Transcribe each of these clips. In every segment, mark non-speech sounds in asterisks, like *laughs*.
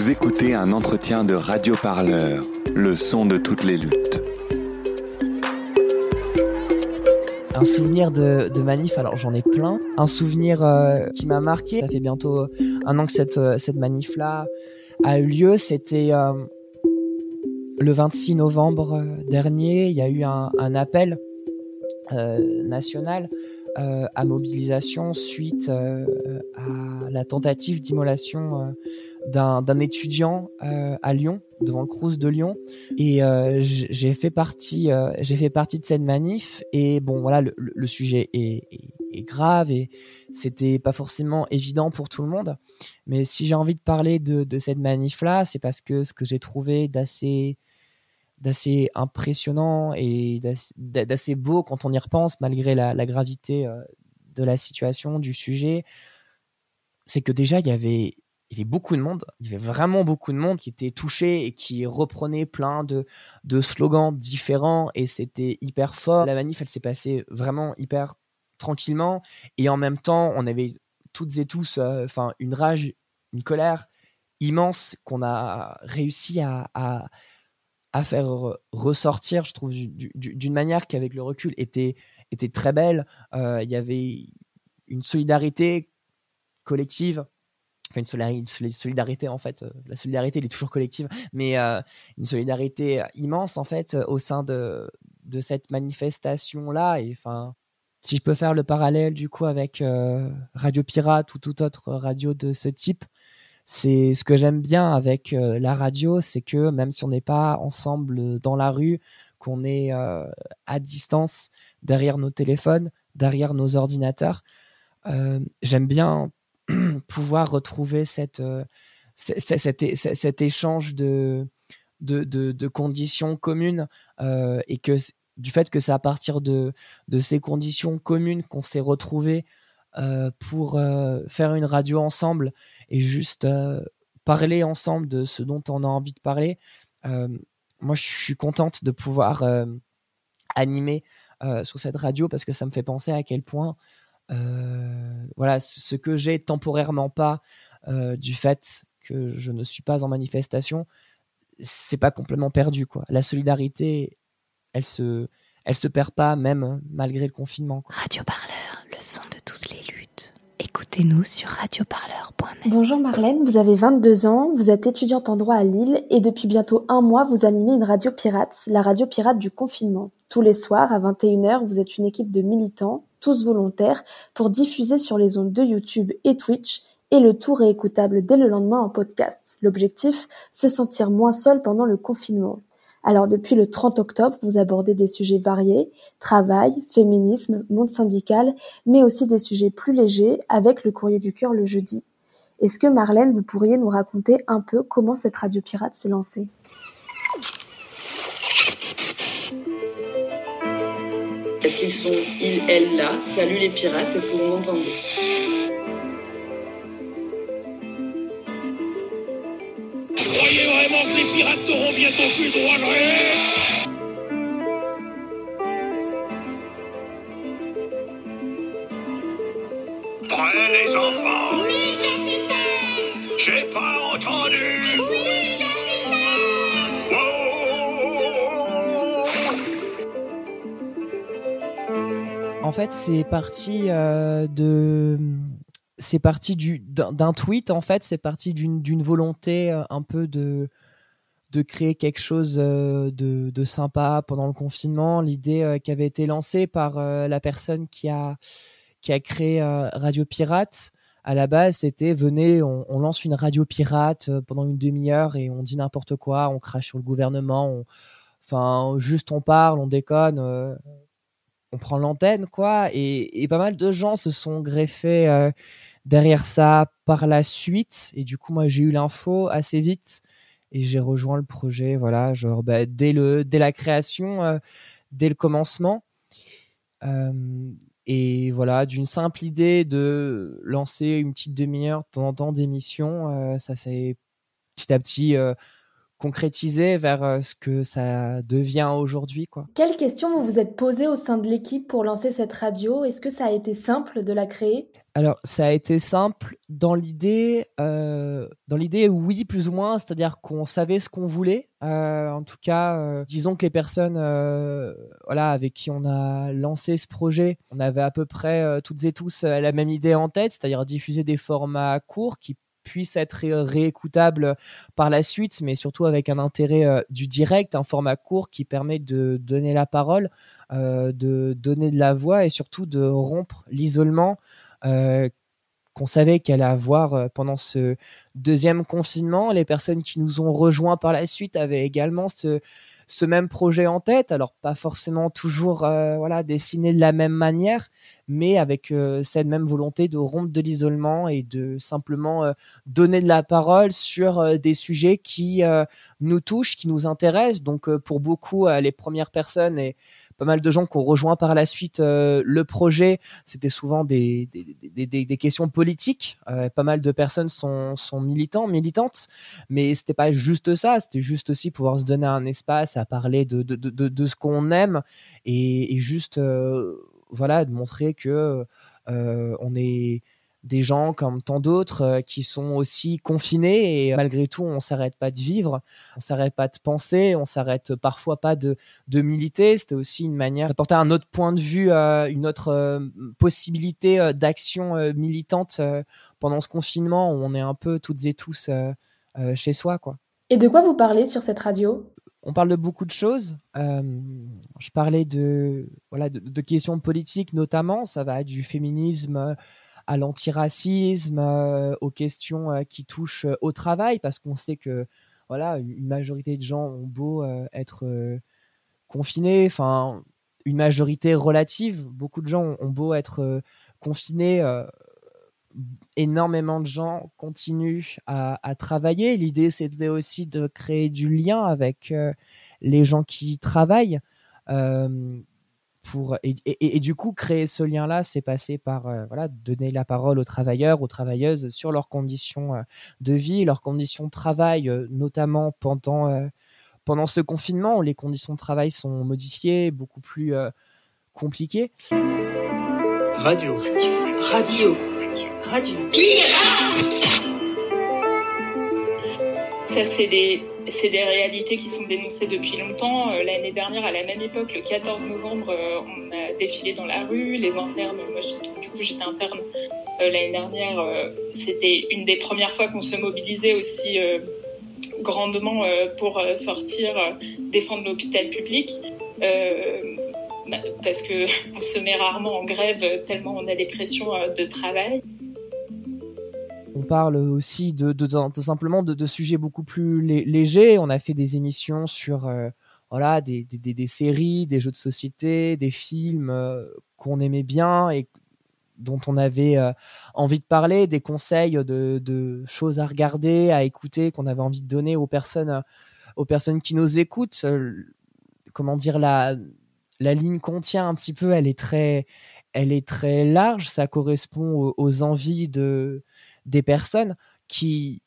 Vous écoutez un entretien de Radio Parleur, le son de toutes les luttes. Un souvenir de, manif, alors j'en ai plein. Un souvenir euh, qui m'a marqué, ça fait bientôt un an que cette, euh, cette manif-là a eu lieu. C'était euh, le 26 novembre euh, dernier. Il y a eu un, appel euh, national euh, à mobilisation suite euh, à la tentative d'immolation euh, d'un étudiant euh, à Lyon, devant le Crous de Lyon. Et euh, j'ai fait partie, euh, fait partie de cette manif. Et bon, voilà, le, sujet est, grave et c'était pas forcément évident pour tout le monde. Mais si j'ai envie de parler de, cette manif-là, c'est parce que ce que j'ai trouvé d'assez d'assez impressionnant et d'ass- d'a- d'assez beau quand on y repense, malgré la, gravité de la situation, du sujet, c'est que déjà, il y avait il y avait beaucoup de monde, il y avait vraiment beaucoup de monde qui était touché et qui reprenait plein de, de slogans différents et c'était hyper fort. La manif, elle s'est passée vraiment hyper tranquillement et en même temps, on avait toutes et tous euh, une rage, une colère immense qu'on a réussi à, à, faire re- ressortir, je trouve, du- du- d'une manière qui, avec le recul, était, était très belle. Euh, Il y avait une solidarité collective une, solidarité en fait euh, la solidarité elle est toujours collective mais euh, une solidarité immense en fait euh, au sein de, de cette manifestation là et enfin si je peux faire le parallèle du coup avec euh, Radio Pirate ou toute autre radio de ce type c'est ce que j'aime bien avec euh, la radio c'est que même si on n'est pas ensemble dans la rue qu'on est euh, à distance derrière nos téléphones derrière nos ordinateurs euh, j'aime bien pouvoir retrouver cette, euh, cet, échange de, conditions communes euh, et que du fait que c'est à partir de, ces conditions communes qu'on s'est retrouvés euh, pour faire une radio ensemble et juste parler ensemble de ce dont on a envie de parler. Moi, je suis contente de pouvoir animer sur cette radio parce que ça me fait penser à quel point voilà ce que j'ai temporairement pas euh, du fait que je ne suis pas en manifestation c'est pas complètement perdu quoi la solidarité elle se elle se perd pas même malgré le confinement quoi. Radio Parleur, le son de toutes les luttes. Écoutez-nous sur radioparleur.net. Bonjour Marlène, vous avez 22 ans, vous êtes étudiante en droit à Lille et depuis bientôt un mois vous animez une radio pirate, la radio pirate du confinement. Tous les soirs à 21h, vous êtes une équipe de militants, tous volontaires, pour diffuser sur les ondes de YouTube et Twitch et le tout réécoutable dès le lendemain en podcast. L'objectif, se sentir moins seul pendant le confinement. Alors depuis le 30 octobre, vous abordez des sujets variés, travail, féminisme, monde syndical, mais aussi des sujets plus légers avec le courrier du cœur le jeudi. Est-ce que Marlène, vous pourriez nous raconter un peu comment cette radio pirate s'est lancée? Est-ce qu'ils sont ils, elles là? Salut les pirates, est-ce que vous m'entendez? Croyez vraiment que les pirates n'auront bientôt plus le droit de rire Prêts les enfants! Oui, capitaine! J'ai pas entendu! Oui, En fait, c'est parti euh, de. C'est parti du d'un tweet. En fait, c'est parti d'une volonté euh, un peu de de créer quelque chose euh, de, sympa pendant le confinement. L'idée qui avait été lancée par la personne qui a qui a créé Radio Pirate. À la base, c'était venez, on, lance une radio pirate pendant une demi-heure et on dit n'importe quoi, on crache sur le gouvernement, enfin juste on parle, on déconne, on prend l'antenne quoi. Et, pas mal de gens se sont greffés derrière ça par la suite. Et du coup, moi, j'ai eu l'info assez vite et j'ai rejoint le projet, voilà, genre bah, dès, le, dès la création, euh, dès le commencement. Euh, et voilà, d'une simple idée de lancer une petite demi-heure de temps en temps d'émission, euh, ça s'est petit à petit concrétisé vers ce que ça devient aujourd'hui. Quoi. Quelles questions vous vous êtes posées au sein de l'équipe pour lancer cette radio? Est-ce que ça a été simple de la créer? Alors, ça a été simple dans l'idée, euh, dans l'idée, oui, plus ou moins, c'est-à-dire qu'on savait ce qu'on voulait. Euh, en tout cas, euh, disons que les personnes, voilà, avec qui on a lancé ce projet, on avait à peu près toutes et tous la même idée en tête, c'est-à-dire diffuser des formats courts qui puissent être réécoutables par la suite, mais surtout avec un intérêt du direct, un format court qui permet de donner la parole, de donner de la voix et surtout de rompre l'isolement. Euh, qu'on savait qu'elle allait avoir euh, pendant ce deuxième confinement. Les personnes qui nous ont rejoints par la suite avaient également ce, ce même projet en tête. Alors pas forcément toujours euh, voilà dessiné de la même manière, mais avec cette même volonté de rompre de l'isolement et de simplement donner de la parole sur des sujets qui nous touchent, qui nous intéressent. Donc pour beaucoup, les premières personnes et pas mal de gens qui ont rejoint par la suite euh, le projet. C'était souvent des, des, des, questions politiques. Euh, pas mal de personnes sont, sont militants, militantes, mais c'était pas juste ça. C'était juste aussi pouvoir se donner un espace à parler de, de, de, de ce qu'on aime et, et juste euh, voilà de montrer que on est des gens comme tant d'autres euh, qui sont aussi confinés et malgré tout on s'arrête pas de vivre, on s'arrête pas de penser, on s'arrête parfois pas de, de militer. C'était aussi une manière d'apporter un autre point de vue, euh, une autre euh, possibilité d'action militante pendant ce confinement où on est un peu toutes et tous chez soi quoi. Et de quoi vous parlez sur cette radio? On parle de beaucoup de choses. je parlais de, voilà, de, de, questions politiques notamment. Ça va du féminisme à l'antiracisme, euh, aux questions euh, qui touchent euh, au travail, parce qu'on sait que voilà, une majorité de gens ont beau être confinés, enfin une majorité relative, beaucoup de gens ont beau être confinés, énormément de gens continuent à, à travailler. L'idée, c'était aussi de créer du lien avec les gens qui travaillent pour et, et, du coup créer ce lien-là, c'est passé par euh, voilà donner la parole aux travailleurs, aux travailleuses sur leurs conditions euh, de vie, leurs conditions de travail, euh, notamment pendant pendant ce confinement où les conditions de travail sont modifiées, beaucoup plus compliquées. Radio. Radio. Radio. Ça, c'est des c'est des réalités qui sont dénoncées depuis longtemps. Euh, l'année dernière, à la même époque, le 14 novembre, euh, on a défilé dans la rue. Les internes, moi, du coup, j'étais interne euh, l'année dernière. C'était une des premières fois qu'on se mobilisait aussi grandement pour sortir, défendre l'hôpital public. Parce que *laughs* on se met rarement en grève tellement on a des pressions de travail. Parle aussi de, simplement de, sujets beaucoup plus légers. On a fait des émissions sur euh, voilà, des, séries, des jeux de société, des films euh, qu'on aimait bien et dont on avait euh, envie de parler, des conseils de, choses à regarder, à écouter, qu'on avait envie de donner aux personnes, aux personnes qui nous écoutent. comment dire, la, la ligne contient un petit peu, elle est très, elle est très large, ça correspond aux envies de, des personnes qui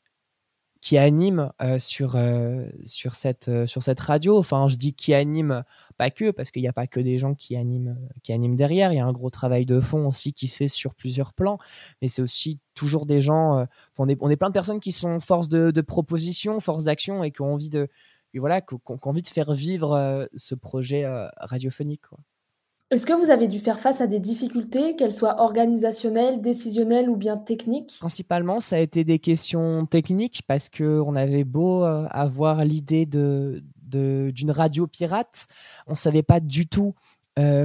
qui animent euh, sur, euh, sur, cette, euh, sur cette radio. Enfin, je dis qui animent, pas que, parce qu'il n'y a pas que des gens qui animent, qui animent derrière. Il y a un gros travail de fond aussi qui se fait sur plusieurs plans. Mais c'est aussi toujours des gens. on, est, on plein de personnes qui sont force de, de proposition, force d'action et qui ont envie de, voilà, qui, ont envie de faire vivre ce projet radiophonique. Est-ce que vous avez dû faire face à des difficultés, qu'elles soient organisationnelles, décisionnelles ou bien techniques? Principalement, ça a été des questions techniques parce qu'on avait beau euh, avoir l'idée de, d'une radio pirate, on ne savait pas du tout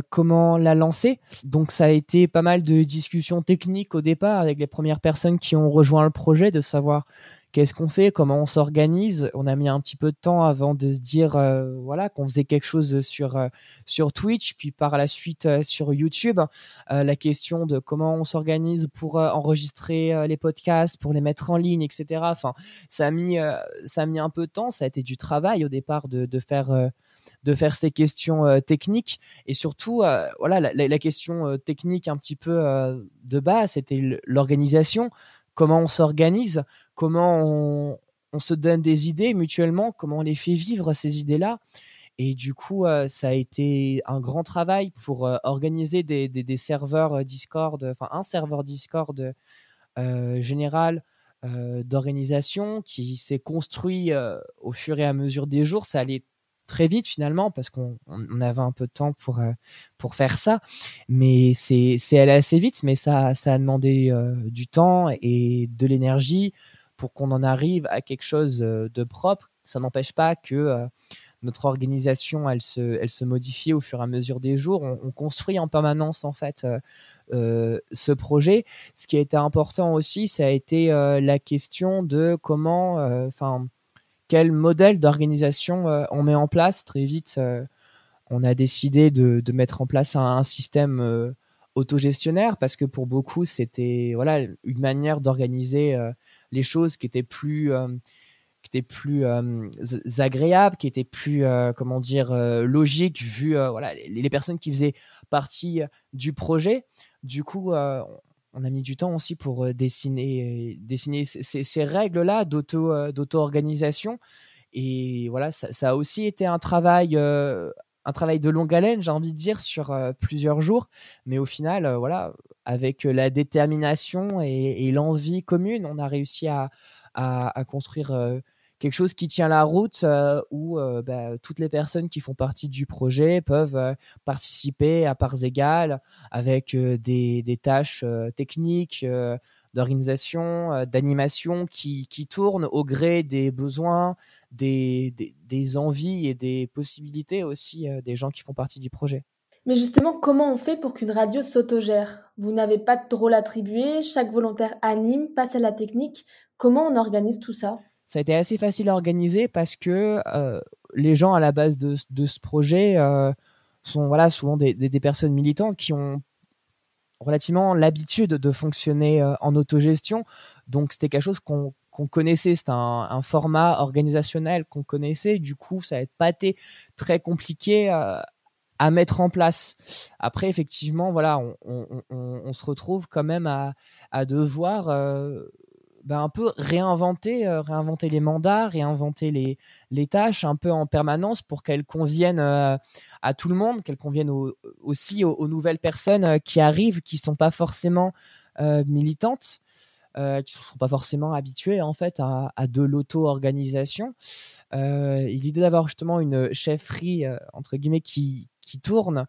comment la lancer. Donc ça a été pas mal de discussions techniques au départ avec les premières personnes qui ont rejoint le projet, de savoir qu'est-ce qu'on fait, comment on s'organise. On a mis un petit peu de temps avant de se dire euh, voilà qu'on faisait quelque chose sur euh, sur Twitch, puis par la suite euh, sur YouTube. la question de comment on s'organise pour enregistrer les podcasts, pour les mettre en ligne, etc. Enfin, ça a mis ça a mis un peu de temps. Ça a été du travail au départ de, de faire de faire ces questions techniques et surtout voilà la, question technique un petit peu de base c'était l'organisation comment on s'organise comment on, se donne des idées mutuellement, comment on les fait vivre ces idées-là. Et du coup, euh, ça a été un grand travail pour euh, organiser des, serveurs euh, Discord, enfin un serveur Discord général d'organisation qui s'est construit au fur et à mesure des jours. Ça allait très vite finalement parce qu'on avait un peu de temps pour, pour faire ça. Mais c'est allé assez vite, mais ça, ça a demandé du temps et de l'énergie pour qu'on en arrive à quelque chose euh, de propre. Ça n'empêche pas que euh, notre organisation, elle se, elle se modifie au fur et à mesure des jours. On, construit en permanence en fait euh, ce projet. Ce qui a été important aussi, ça a été la question de comment, enfin, quel modèle d'organisation on met en place. Très vite, on a décidé de, mettre en place un, système autogestionnaire parce que pour beaucoup, c'était voilà une manière d'organiser les choses qui étaient plus euh, qui plus euh, agréables, qui étaient plus, euh, comment dire, logiques, vu voilà, les, personnes qui faisaient partie du projet. Du coup, on a mis du temps aussi pour dessiner, dessiner ces, règles-là d'auto-organisation. Et voilà, ça, ça, a aussi été un travail un travail de longue haleine, j'ai envie de dire, sur plusieurs jours. Mais au final, voilà, avec la détermination et, l'envie commune, on a réussi à, construire quelque chose qui tient la route, où bah, toutes les personnes qui font partie du projet peuvent participer à parts égales avec des, tâches techniques d'organisation, euh, d'animation qui, qui tournent au gré des besoins, des, des, envies et des possibilités aussi euh, des gens qui font partie du projet. Mais justement, comment on fait pour qu'une radio s'autogère? Vous n'avez pas de rôle attribué, chaque volontaire anime, passe à la technique. Comment on organise tout ça? Ça a été assez facile à organiser parce que euh, les gens à la base de, ce projet sont voilà, souvent des, des, personnes militantes qui ont relativement l'habitude de fonctionner euh, en autogestion. Donc c'était quelque chose qu'on connaissait, c'était un, format organisationnel qu'on connaissait. Du coup, ça n'a pas été très compliqué euh, à mettre en place. Après, effectivement, voilà, on, se retrouve quand même à, devoir euh, ben, un peu réinventer, réinventer les mandats, réinventer les, les, tâches un peu en permanence pour qu'elles conviennent à tout le monde, qu'elles conviennent aussi aux, nouvelles personnes euh, qui arrivent, qui ne sont pas forcément euh, militantes, euh, qui ne sont pas forcément habituées en fait à, de l'auto-organisation. L'idée d'avoir justement une chefferie entre guillemets qui, qui tourne,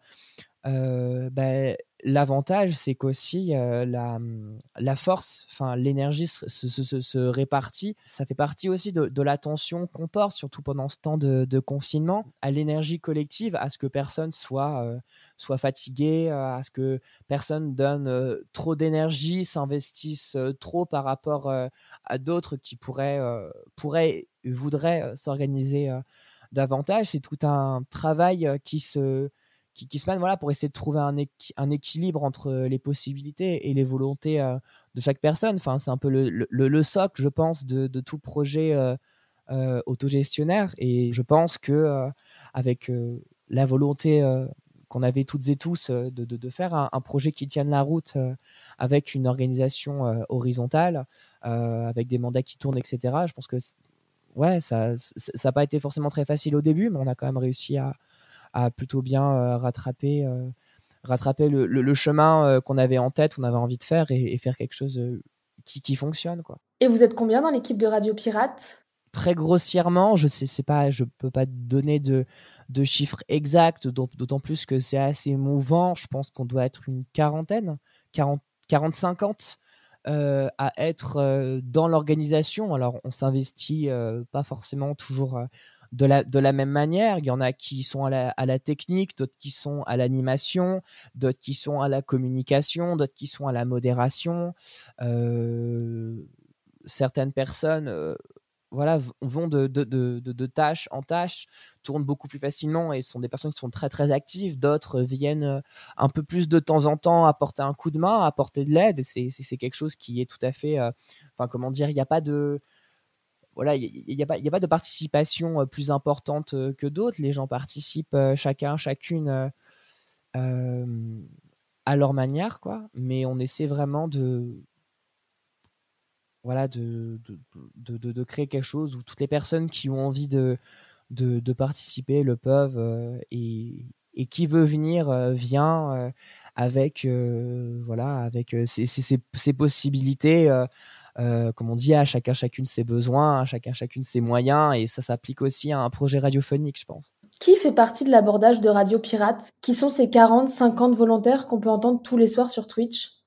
ben, l'avantage, c'est qu'aussi euh, la, la, force, enfin l'énergie se, répartit. Ça fait partie aussi de, l'attention qu'on porte, surtout pendant ce temps de, confinement, à l'énergie collective, à ce que personne soit, euh, soit fatigué, euh, à ce que personne donne trop d'énergie, s'investisse trop par rapport à d'autres qui pourraient, pourraient voudraient s'organiser davantage. C'est tout un travail qui se qui, se mènent voilà, pour essayer de trouver un, équilibre entre euh, les possibilités et les volontés euh, de chaque personne. Enfin, c'est un peu le, le, le, socle, je pense, de, tout projet euh, autogestionnaire. Et je pense que avec la volonté qu'on avait toutes et tous de, faire un, projet qui tienne la route avec une organisation horizontale, avec des mandats qui tournent, etc. Je pense que ouais, ça n'a pas été forcément très facile au début, mais on a quand même réussi à, a plutôt bien euh, rattrapé, euh, rattrapé le, le, chemin euh, qu'on avait en tête, qu'on avait envie de faire et, faire quelque chose qui, qui, fonctionne. Quoi. Et vous êtes combien dans l'équipe de Radio Pirate? Très grossièrement, je sais, c'est pas, je peux pas donner de, de chiffres exacts, d'autant plus que c'est assez mouvant. Je pense qu'on doit être une quarantaine, 40, 40-50 à être dans l'organisation. Alors, on s'investit pas forcément toujours de la, de la même manière. Il y en a qui sont à la, à la technique, d'autres qui sont à l'animation, d'autres qui sont à la communication, d'autres qui sont à la modération. Euh, certaines personnes euh, voilà, vont de, de, de, de, tâche en tâche, tournent beaucoup plus facilement et sont des personnes qui sont très très actives. D'autres viennent un peu plus de temps en temps apporter un coup de main, apporter de l'aide. C'est quelque chose qui est tout à fait, enfin comment dire, il n'y a pas de voilà, il n'y a, a, pas de participation plus importante que d'autres. Les gens participent chacun, chacune à leur manière, quoi. Mais on essaie vraiment de, voilà, de, de, de, créer quelque chose où toutes les personnes qui ont envie de, de, participer le peuvent et, et, qui veut venir vient avec, voilà, avec ses possibilités euh, comme on dit, à chacun chacune ses besoins, à chacun chacune ses moyens, et ça s'applique aussi à un projet radiophonique, je pense. Qui fait partie de l'abordage de Radio Pirate? Qui sont ces 40, 50 volontaires qu'on peut entendre tous les soirs sur Twitch?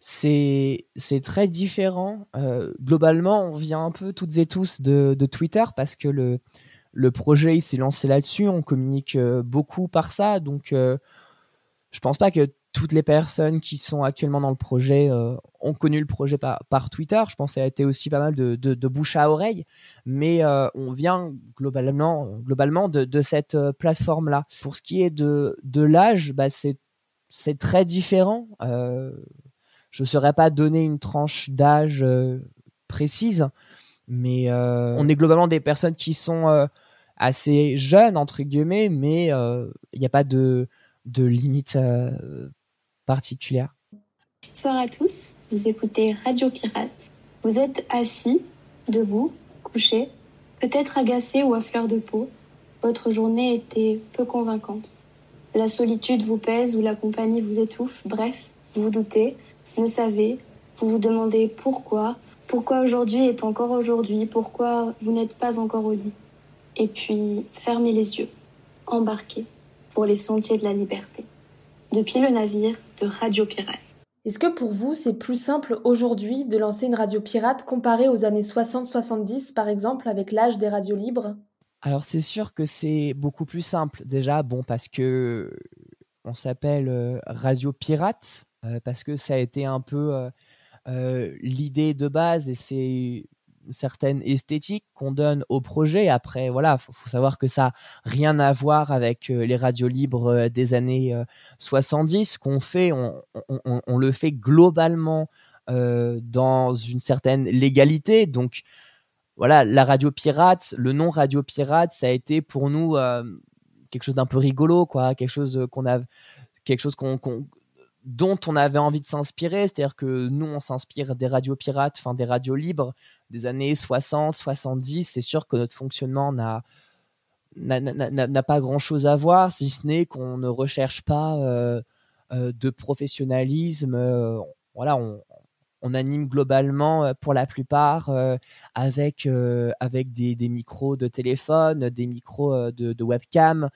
C'est très différent. Euh, globalement, on vient un peu toutes et tous de, de Twitter parce que le, le projet il s'est lancé là-dessus. On communique euh, beaucoup par ça, donc euh, je pense pas que toutes les personnes qui sont actuellement dans le projet euh, ont connu le projet par, Twitter. Je pense que ça a été aussi pas mal de, bouche à oreille, mais euh, on vient globalement, globalement de, cette euh, plateforme-là. Pour ce qui est de, l'âge, bah c'est très différent. Je ne saurais pas donner une tranche d'âge précise, mais on est globalement des personnes qui sont assez jeunes, entre guillemets, mais il n'y a pas de, de limite particulière. Bonsoir à tous, vous écoutez Radio Pirate. Vous êtes assis, debout, couché, peut-être agacé ou à fleur de peau. Votre journée était peu convaincante. La solitude vous pèse ou la compagnie vous étouffe, bref, vous doutez, ne savez, vous vous demandez pourquoi, pourquoi aujourd'hui est encore aujourd'hui, pourquoi vous n'êtes pas encore au lit? Et puis, fermez les yeux, embarquez pour les sentiers de la liberté. Depuis le navire, Radio Pirate. Est-ce que pour vous, c'est plus simple aujourd'hui de lancer une radio pirate comparé aux années 60-70, par exemple, avec l'âge des radios libres? Alors, c'est sûr que c'est beaucoup plus simple. Déjà, bon, parce que on s'appelle euh, Radio Pirate, euh, parce que ça a été un peu euh, l'idée de base et c'est certaine esthétique qu'on donne au projet. Après, voilà, faut, savoir que ça rien à voir avec euh, les radios libres euh, des années 70. Euh, qu'on fait, on, le fait globalement dans une certaine légalité. Donc, voilà, la radio pirate, le nom radio pirate, ça a été pour nous quelque chose d'un peu rigolo, quoi, quelque chose qu'on a, quelque chose dont on avait envie de s'inspirer, c'est-à-dire que nous, on s'inspire des radios pirates, enfin des radios libres des années 60, 70. C'est sûr que notre fonctionnement n'a n'a pas grand-chose à voir, si ce n'est qu'on ne recherche pas euh, euh, de professionnalisme. Euh, voilà, on, on, anime globalement pour la plupart avec, avec des, des, micros de téléphone, des micros de, de webcam.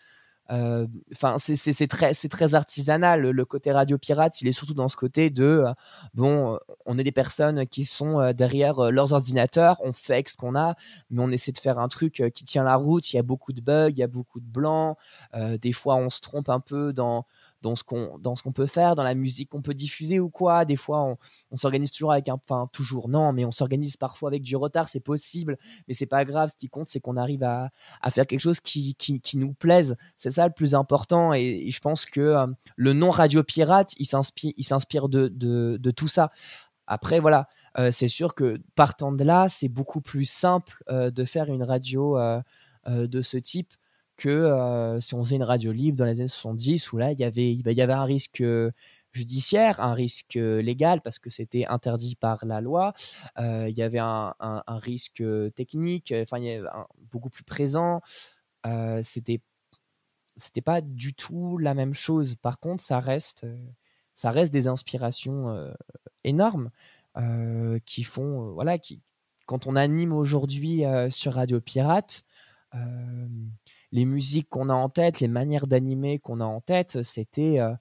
Euh, enfin, c'est très, très artisanal. Le, côté radio pirate, il est surtout dans ce côté de euh, bon, on est des personnes qui sont euh, derrière leurs ordinateurs, on fait ce qu'on a, mais on essaie de faire un truc qui tient la route. Il y a beaucoup de bugs, il y a beaucoup de blancs. des fois, on se trompe un peu dans dans ce qu'on dans ce qu'on peut faire, dans la musique qu'on peut diffuser ou quoi. Des fois, on, s'organise toujours avec un, enfin toujours non, mais on s'organise parfois avec du retard, c'est possible, mais c'est pas grave. Ce qui compte, c'est qu'on arrive à, à, faire quelque chose qui, qui, qui nous plaise. C'est ça le plus important. Et, je pense que euh, le nom Radio Pirate, il s'inspire, il s'inspire de, de, de, tout ça. Après, voilà. Euh, c'est sûr que partant de là, c'est beaucoup plus simple euh, de faire une radio de ce type que si on faisait une radio libre dans les années 70 où là il y avait il y avait un risque judiciaire, un risque légal parce que c'était interdit par la loi. il y avait un, un, risque technique, enfin il y avait beaucoup plus présent. c'était c'était pas du tout la même chose. Par contre, ça reste ça reste des inspirations énormes qui font voilà qui quand on anime aujourd'hui sur Radio Pirate les musiques qu'on a en tête, les manières d'animer qu'on a en tête, c'était euh,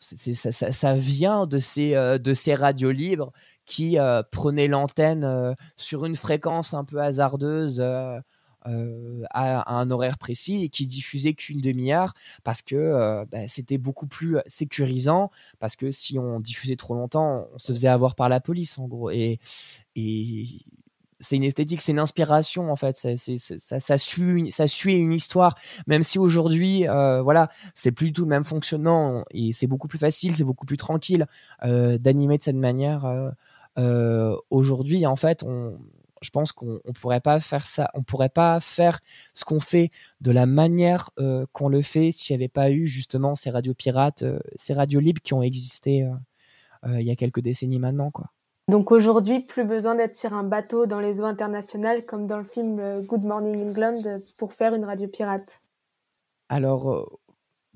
ça, vient de ces, euh, de ces radios libres qui euh, prenaient l'antenne sur une fréquence un peu hasardeuse à, un horaire précis et qui diffusait qu'une demi-heure parce que bah, c'était beaucoup plus sécurisant parce que si on diffusait trop longtemps on se faisait avoir par la police en gros. Et c'est une esthétique, c'est une inspiration en fait. Ça, ça, ça, suit, ça suit une histoire, même si aujourd'hui, euh, voilà, c'est plus tout le même fonctionnement et c'est beaucoup plus facile, c'est beaucoup plus tranquille euh, d'animer de cette manière. Euh, aujourd'hui, en fait, je pense qu'on ne pourrait pas faire ça, on pourrait pas faire ce qu'on fait de la manière qu'on le fait s'il n'y avait pas eu justement ces radios pirates, ces radios libres qui ont existé il y a quelques décennies maintenant, quoi. Donc aujourd'hui, plus besoin d'être sur un bateau dans les eaux internationales comme dans le film euh, Good Morning England euh, pour faire une radio pirate. Alors euh,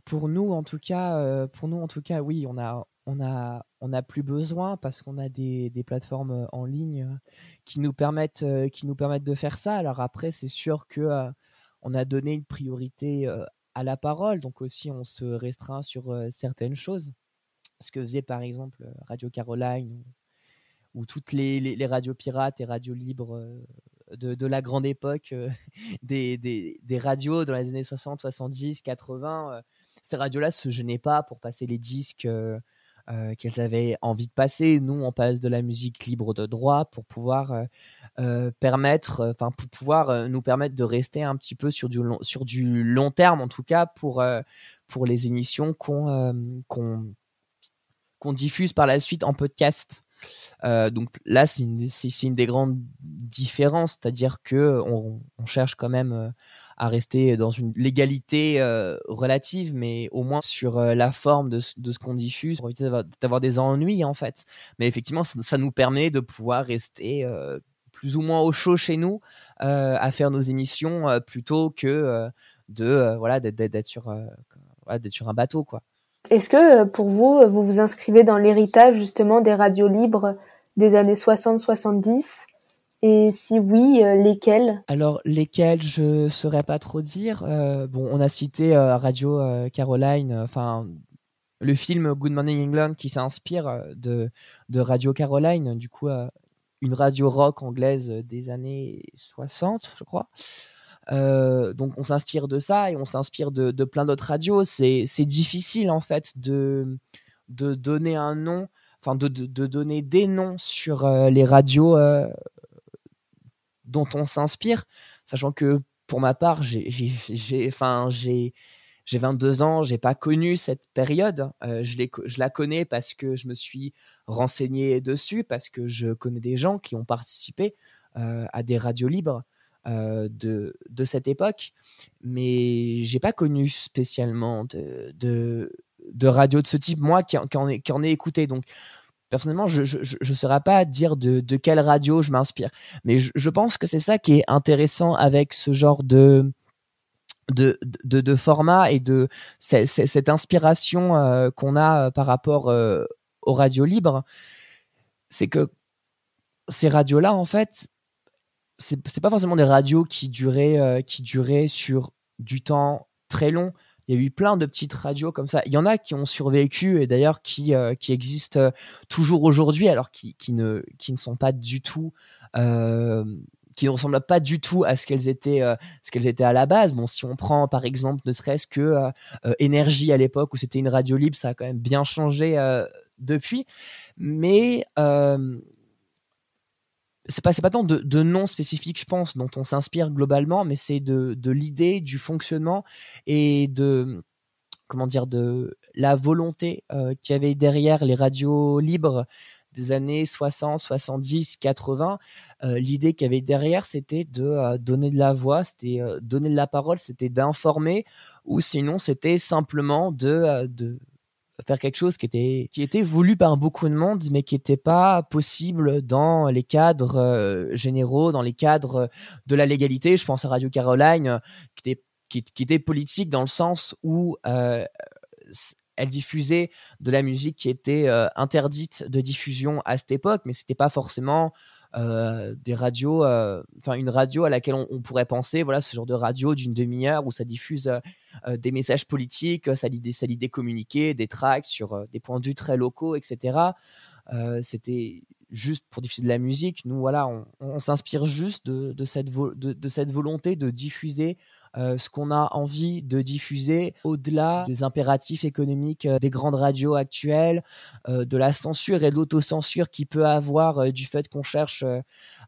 pour nous en tout cas, pour nous en tout cas, oui, on a on a on a plus besoin parce qu'on a des, plateformes en ligne qui nous permettent qui nous permettent de faire ça. Alors après, c'est sûr que on a donné une priorité à la parole, donc aussi on se restreint sur certaines choses. Ce que faisait par exemple Radio Caroline ou toutes les, radios pirates et radios libres euh, de, la grande époque euh, *laughs* des, des, radios dans les années 60, 70, 80. ces radios-là se gênaient pas pour passer les disques euh, qu'elles avaient envie de passer. Nous, on passe de la musique libre de droit pour pouvoir permettre, enfin pour pouvoir nous permettre de rester un petit peu sur du long, sur du long terme, en tout cas pour pour les émissions qu'on qu'on diffuse par la suite en podcast. Euh, donc là, c'est une, des grandes différences, c'est-à-dire que on, cherche quand même euh, à rester dans une légalité euh, relative, mais au moins sur la forme de, ce qu'on diffuse, pour éviter d'avoir des ennuis en fait. Mais effectivement, ça, nous permet de pouvoir rester plus ou moins au chaud chez nous à faire nos émissions plutôt que de voilà d'être sur, d'être sur un bateau quoi. Est-ce que euh, pour vous, euh, vous vous inscrivez dans l'héritage justement des radios libres des années 60-70 et si oui, euh, lesquels Alors lesquels, je ne saurais pas trop dire. bon, on a cité Radio Caroline, enfin le film Good Morning England qui s'inspire de, de Radio Caroline, du coup une radio rock anglaise des années 60, je crois. Euh, donc on s'inspire de ça et on s'inspire de, plein d'autres radios. C'est difficile en fait de, de donner un nom, enfin de, de, donner des noms sur euh, les radios euh, dont on s'inspire, sachant que pour ma part, j'ai j'ai 22 ans, j'ai pas connu cette période. je, je la connais parce que je me suis renseigné dessus, parce que je connais des gens qui ont participé à des radios libres. Euh, de, de, cette époque, mais j'ai pas connu spécialement de, de, radio de ce type, moi qui, en, ai, qui en ai écouté. Donc, personnellement, je ne saurais pas dire de, de, quelle radio je m'inspire. Mais je, je, pense que c'est ça qui est intéressant avec ce genre de, de, de, de format et de cette inspiration euh, qu'on a euh, par rapport aux radios libres. C'est que ces radios-là, en fait, c'est pas forcément des radios qui duraient, euh, qui duraient sur du temps très long. Il y a eu plein de petites radios comme ça. Il y en a qui ont survécu et d'ailleurs qui, euh, qui existent euh, toujours aujourd'hui, alors qui, qui, ne, qui ne sont pas du tout. qui ne ressemblent pas du tout à ce qu'elles étaient, ce qu'elles étaient à la base. Bon, si on prend par exemple, ne serait-ce que Énergie à l'époque où c'était une radio libre, ça a quand même bien changé depuis. Mais c'est pas pas tant de, de noms spécifiques je pense dont on s'inspire globalement mais c'est de, de l'idée du fonctionnement et de comment dire de la volonté euh, qu'il y avait derrière les radios libres des années 60, 70, 80, l'idée qu'il y avait derrière, c'était de euh, donner de la voix, c'était euh, donner de la parole, c'était d'informer, ou sinon c'était simplement de, de, faire quelque chose qui était, qui était voulu par beaucoup de monde, mais qui n'était pas possible dans les cadres euh, généraux, dans les cadres de la légalité. Je pense à Radio Caroline, euh, qui était, qui, était politique dans le sens où euh, elle diffusait de la musique qui était interdite de diffusion à cette époque, mais c'était pas forcément euh, des radios, euh, enfin une radio à laquelle on, pourrait penser, voilà, ce genre de radio d'une demi-heure où ça diffuse euh, des messages politiques, ça lit des, ça lit des communiqués, des tracts sur des points de vue très locaux, etc. c'était juste pour diffuser de la musique. Nous, voilà, on, s'inspire juste de, cette de, cette volonté de diffuser euh, ce qu'on a envie de diffuser au-delà des impératifs économiques euh, des grandes radios actuelles, euh, de la censure et de l'autocensure qui peut avoir du fait qu'on cherche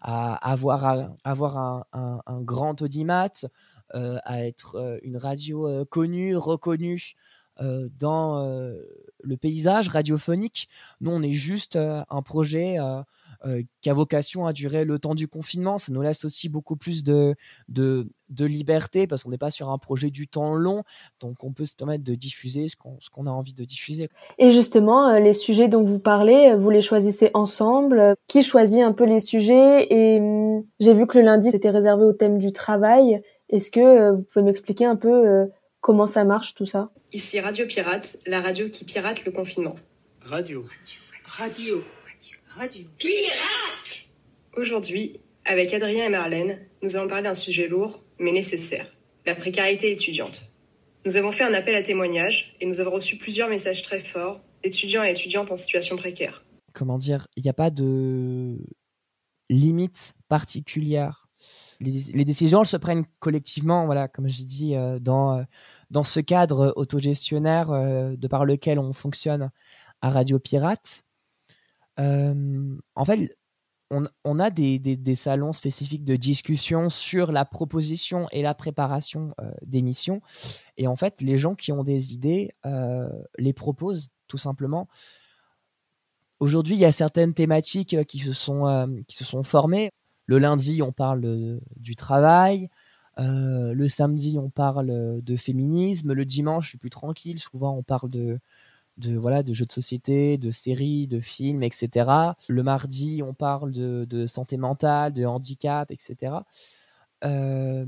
à avoir, avoir un, un, grand audimat, à être une radio connue, reconnue. dans le paysage radiophonique. Nous, on est juste un projet euh, qui a vocation à durer le temps du confinement. Ça nous laisse aussi beaucoup plus de, de, de liberté parce qu'on n'est pas sur un projet du temps long. Donc, on peut se permettre de diffuser ce qu'on a envie de diffuser. Et justement, euh, les sujets dont vous parlez, euh, vous les choisissez ensemble. Qui choisit un peu les sujets? Et hum, j'ai vu que le lundi, c'était réservé au thème du travail. Est-ce que vous pouvez m'expliquer un peu comment ça marche tout ça? Ici Radio Pirate, la radio qui pirate le confinement. Radio. Radio. Radio. Radio. Pirate Aujourd'hui, avec Adrien et Marlène, nous allons parler d'un sujet lourd, mais nécessaire, la précarité étudiante. Nous avons fait un appel à témoignages et nous avons reçu plusieurs messages très forts d'étudiants et étudiantes en situation précaire. Comment dire Il n'y a pas de limite particulière. Les, décisions elles se prennent collectivement, voilà, comme j'ai dit, euh, dans, euh, dans ce cadre autogestionnaire euh, de par lequel on fonctionne à Radio Pirate en fait, on, a des, salons spécifiques de discussion sur la proposition et la préparation d'émissions. Et en fait, les gens qui ont des idées les proposent tout simplement. Aujourd'hui, il y a certaines thématiques qui se sont, qui se sont formées. Le lundi, on parle du travail. le samedi, on parle de féminisme. Le dimanche, je suis plus tranquille. Souvent, on parle de, de, voilà, de jeux de société, de séries, de films, etc. Le mardi, on parle de, santé mentale, de handicap, etc. Euh,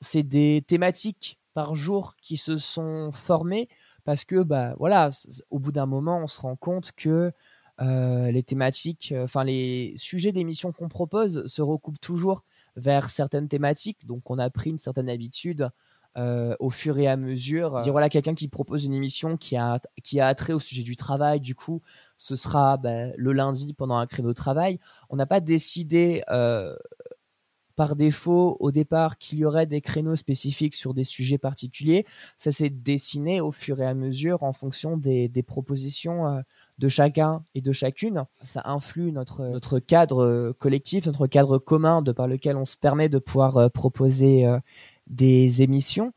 c'est des thématiques par jour qui se sont formées parce que, bah, voilà, au bout d'un moment, on se rend compte que euh, les thématiques, enfin, les sujets d'émissions qu'on propose se recoupent toujours vers certaines thématiques. Donc, on a pris une certaine habitude euh, au fur et à mesure. Dire voilà quelqu'un qui propose une émission qui a qui a attrait au sujet du travail, du coup, ce sera ben, le lundi pendant un créneau de travail. On n'a pas décidé euh, par défaut au départ qu'il y aurait des créneaux spécifiques sur des sujets particuliers. Ça s'est dessiné au fur et à mesure en fonction des, propositions euh, de chacun et de chacune. Ça influe notre, notre cadre collectif, notre cadre commun de par lequel on se permet de pouvoir proposer des émissions.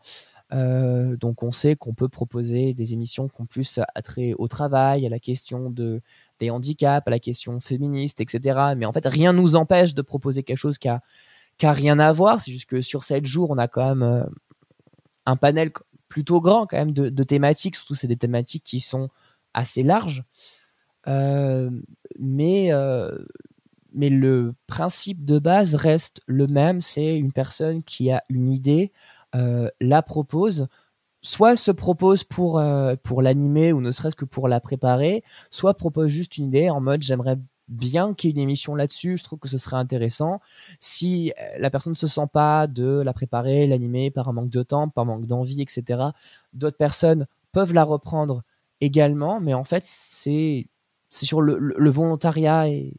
Euh, donc on sait qu'on peut proposer des émissions qui ont plus attrait au travail, à la question de, des handicaps, à la question féministe, etc. Mais en fait, rien nous empêche de proposer quelque chose qui a, qui a rien à voir. C'est juste que sur sept jours, on a quand même euh, un panel plutôt grand quand même de, thématiques. Surtout, c'est des thématiques qui sont assez larges. Euh, mais mais le principe de base reste le même, c'est une personne qui a une idée, euh, la propose, soit se propose pour, euh, pour l'animer ou ne serait-ce que pour la préparer, soit propose juste une idée en mode j'aimerais bien qu'il y ait une émission là-dessus, je trouve que ce serait intéressant. Si euh, la personne ne se sent pas de la préparer, l'animer par un manque de temps, par manque d'envie, etc., d'autres personnes peuvent la reprendre également, mais en fait, c'est sur le, le volontariat et,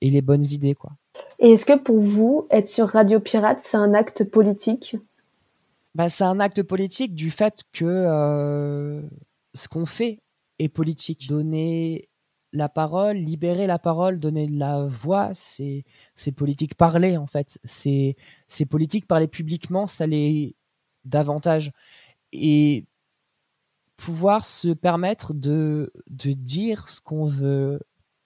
et les bonnes idées, quoi. Et est-ce que pour vous, être sur Radio Pirate, c'est un acte politique? Bah, C'est un acte politique du fait que euh, ce qu'on fait est politique. Donner la parole, libérer la parole, donner la voix, c'est politique. Parler, en fait, c'est politique. Parler publiquement, ça l'est davantage. Et pouvoir se permettre de, de dire ce qu'on veut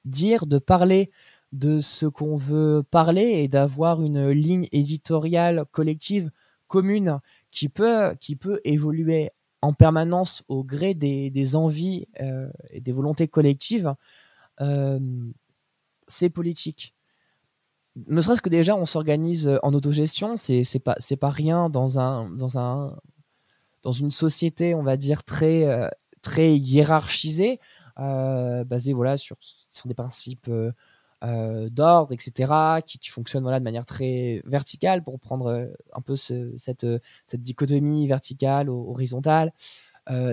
dire, de parler de ce qu'on veut parler et d'avoir une ligne éditoriale collective commune qui peut, qui peut évoluer en permanence au gré des, envies euh, et des volontés collectives, euh, c'est politique. Ne serait-ce que déjà, on s'organise en autogestion, c'est pas, pas rien dans, un, dans, un, dans une société, on va dire, très, euh, très hiérarchisée, basée voilà, sur, sur des principes euh, d'ordre, etc., qui, qui fonctionne voilà, de manière très verticale pour prendre euh, un peu cette, euh, cette dichotomie verticale, horizontale.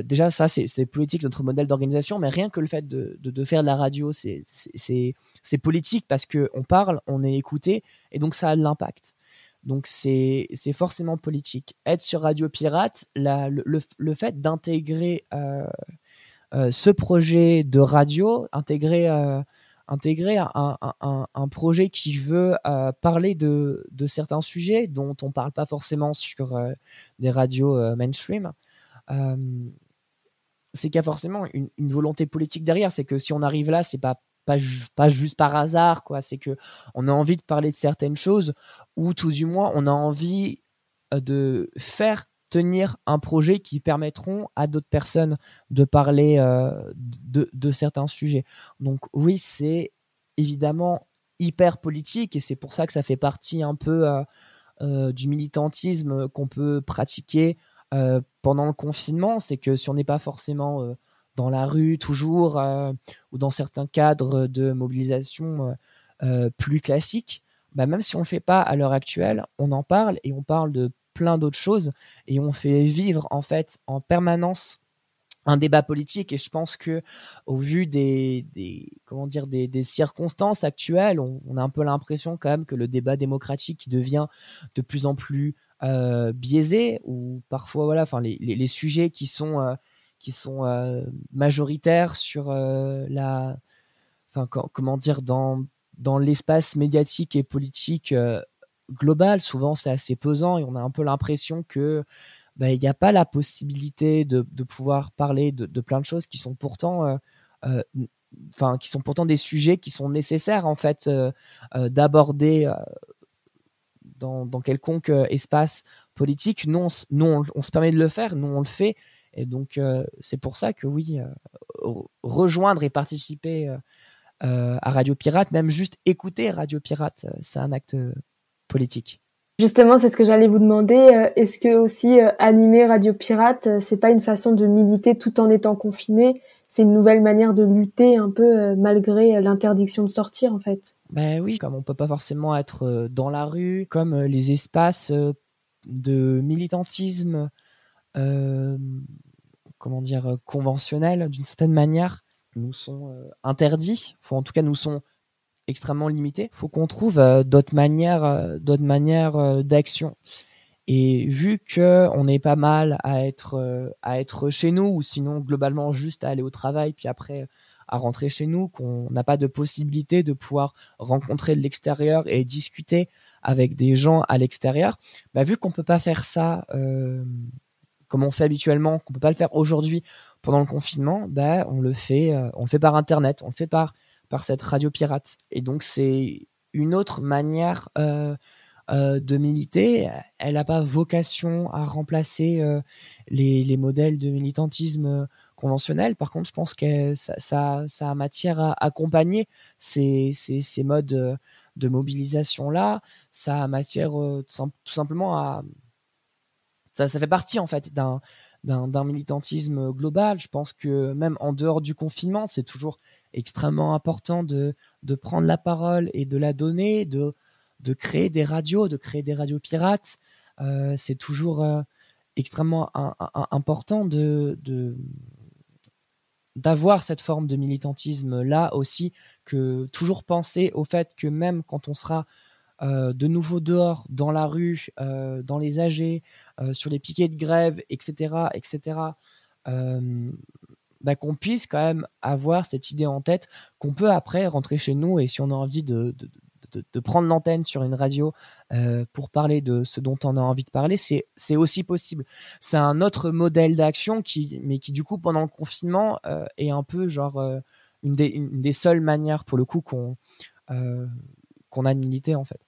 Déjà, ça, c'est politique, notre modèle d'organisation, mais rien que le fait de, faire de la radio, c'est politique parce qu'on parle, on est écouté, et donc ça a de l'impact. Donc c'est forcément politique. Être sur Radio Pirate, le, le, fait d'intégrer ce projet de radio, intégrer, intégrer un, un, projet qui veut parler de, de, certains sujets dont on ne parle pas forcément sur des radios mainstream, c'est qu'il y a forcément une, volonté politique derrière. C'est que si on arrive là, c'est pas pas, pas juste par hasard, quoi. C'est que on a envie de parler de certaines choses, ou tout du moins, on a envie de faire tenir un projet qui permettront à d'autres personnes de parler de, certains sujets. Donc oui, c'est évidemment hyper politique et c'est pour ça que ça fait partie un peu du militantisme qu'on peut pratiquer euh, pendant le confinement, c'est que si on n'est pas forcément euh, dans la rue toujours euh, ou dans certains cadres de mobilisation plus classiques, bah, même si on ne le fait pas à l'heure actuelle, on en parle et on parle de plein d'autres choses et on fait vivre en fait en permanence un débat politique. Et je pense que au vu des, des comment dire des, des, circonstances actuelles on, a un peu l'impression quand même que le débat démocratique devient de plus en plus euh, biaisés ou parfois voilà, enfin les, les, sujets qui sont euh, qui sont euh, majoritaires sur la, enfin comment dire dans dans l'espace médiatique et politique global, souvent c'est assez pesant et on a un peu l'impression que bah, il n'y a pas la possibilité de, pouvoir parler de, plein de choses qui sont pourtant enfin qui sont pourtant des sujets qui sont nécessaires en fait d'aborder dans, quelconque euh, espace politique. Nous, on, on, se permet de le faire, nous, on le fait. Et donc, euh, c'est pour ça que oui, euh, rejoindre et participer à Radio Pirate, même juste écouter Radio Pirate, c'est un acte politique. Justement, c'est ce que j'allais vous demander. Est-ce que aussi animer Radio Pirate, c'est pas une façon de militer tout en étant confiné? C'est une nouvelle manière de lutter un peu malgré l'interdiction de sortir, en fait. Ben oui, comme on peut pas forcément être euh, dans la rue, comme euh, les espaces euh, de militantisme, comment dire, conventionnels d'une certaine manière, nous sont interdits, en tout cas nous sont extrêmement limités. Faut qu'on trouve d'autres manières, d'autres manières d'action. Et vu que on est pas mal à être à être chez nous, ou sinon globalement juste à aller au travail, puis après à rentrer chez nous, qu'on n'a pas de possibilité de pouvoir rencontrer de l'extérieur et discuter avec des gens à l'extérieur, bah, vu qu'on peut pas faire ça euh, comme on fait habituellement, qu'on peut pas le faire aujourd'hui pendant le confinement, bah, on le fait, euh, on fait par internet, on le fait par par cette radio pirate. Et donc c'est une autre manière euh, de militer. Elle n'a pas vocation à remplacer les, les, modèles de militantisme conventionnel. Par contre, je pense que ça, a matière à accompagner ces, ces, modes euh, de mobilisation-là. Ça a matière euh, tout, simplement à... Ça, fait partie en fait d'un, militantisme global. Je pense que même en dehors du confinement, c'est toujours extrêmement important de, de prendre la parole et de la donner, de, de créer des radios, de créer des radios pirates. Euh, c'est toujours extrêmement important de, de, d'avoir cette forme de militantisme là aussi, que toujours penser au fait que même quand on sera euh, de nouveau dehors, dans la rue, euh, dans les AG, euh, sur les piquets de grève, etc., etc., bah, qu'on puisse quand même avoir cette idée en tête qu'on peut après rentrer chez nous et si on a envie de, de, prendre l'antenne sur une radio euh, pour parler de ce dont on a envie de parler, c'est, c'est aussi possible. C'est un autre modèle d'action qui, mais qui du coup pendant le confinement euh, est un peu genre euh, une, des, une, des, seules manières pour le coup qu'on, qu'on a de militer en fait.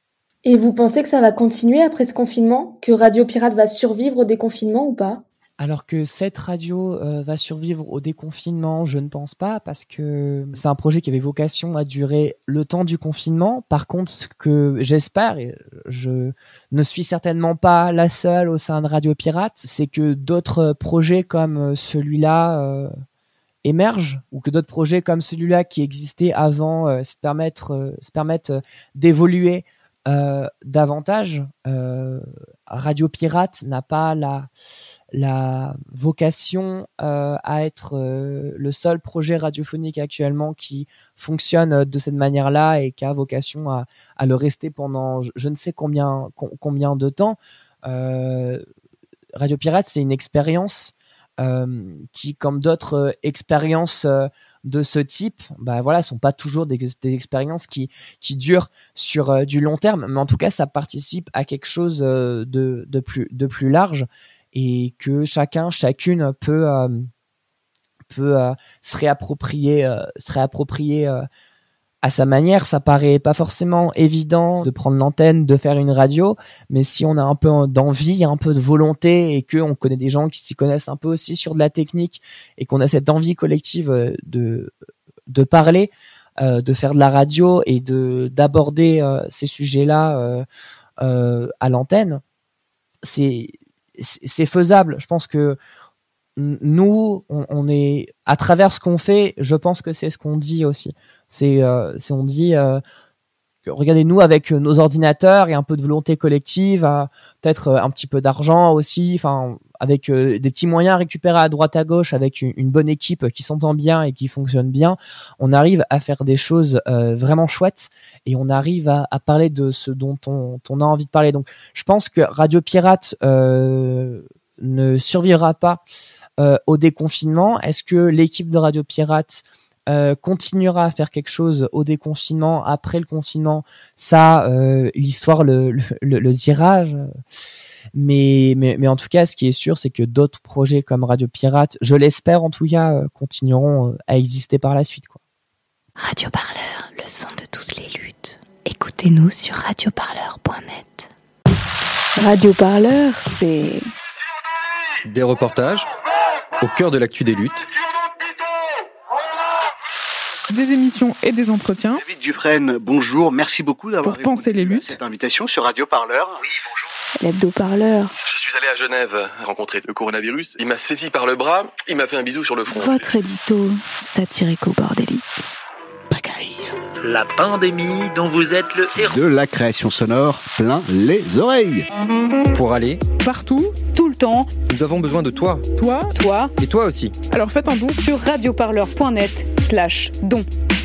Et vous pensez que ça va continuer après ce confinement? Que Radio Pirate va survivre au déconfinement ou pas? Alors que cette radio euh, va survivre au déconfinement, je ne pense pas, parce que c'est un projet qui avait vocation à durer le temps du confinement. Par contre, ce que j'espère, et je ne suis certainement pas la seule au sein de Radio Pirate, c'est que d'autres projets comme celui-là euh, émergent, ou que d'autres projets comme celui-là qui existaient avant euh, permettent, se permettent d'évoluer davantage. Radio Pirate n'a pas la la vocation euh, à être euh, le seul projet radiophonique actuellement qui fonctionne de cette manière-là et qui a vocation à, le rester pendant je, ne sais combien, combien de temps. Euh, Radio Pirate, c'est une expérience euh, qui, comme d'autres expériences de ce type, bah voilà, sont pas toujours des, des expériences qui, qui durent sur du long terme, mais en tout cas, ça participe à quelque chose de, de, plus, de plus large et que chacun, chacune peut, euh, peut euh, se réapproprier, euh, se réapproprier à sa manière. Ça paraît pas forcément évident de prendre l'antenne, de faire une radio, mais si on a un peu d'envie, un peu de volonté et que on connaît des gens qui s'y connaissent un peu aussi sur de la technique et qu'on a cette envie collective de de parler, de faire de la radio et de d'aborder ces sujets-là à l'antenne, c'est c'est faisable. Je pense que nous, on, est à travers ce qu'on fait. Je pense que c'est ce qu'on dit aussi. C'est, euh, on dit, euh, regardez nous avec nos ordinateurs et un peu de volonté collective, peut-être euh, un petit peu d'argent aussi. Enfin, avec des petits moyens récupérés à droite à gauche, avec une, bonne équipe qui s'entend bien et qui fonctionne bien, on arrive à faire des choses vraiment chouettes et on arrive à, parler de ce dont on, a envie de parler. Donc, je pense que Radio Pirate ne survivra pas euh, au déconfinement Est-ce que l'équipe de Radio Pirate euh, continuera à faire quelque chose au déconfinement après le confinement Ça, euh, l'histoire le, le, le, dira. Mais, mais, mais, en tout cas, ce qui est sûr, c'est que d'autres projets comme Radio Pirate, je l'espère en tout cas, continueront à exister par la suite. Quoi. Radio Parleur, le son de toutes les luttes. Écoutez-nous sur radioparleur.net. Radio Parleur, c'est des reportages au cœur de l'actu des luttes. Des émissions et des entretiens. David Dufresne, bonjour. Merci beaucoup d'avoir Pour penser les luttes. cette invitation sur Radio Parleur. Oui, bonjour. L'hebdo-parleur. Je suis allé à Genève rencontrer le coronavirus. Il m'a saisi par le bras, il m'a fait un bisou sur le front. Votre édito satirico-bordélique. La pandémie dont vous êtes le héros. De la création sonore plein les oreilles. Pour aller partout, tout le temps, nous avons besoin de toi. Toi, toi et toi aussi. Alors faites un don sur radioparleur.net slash don.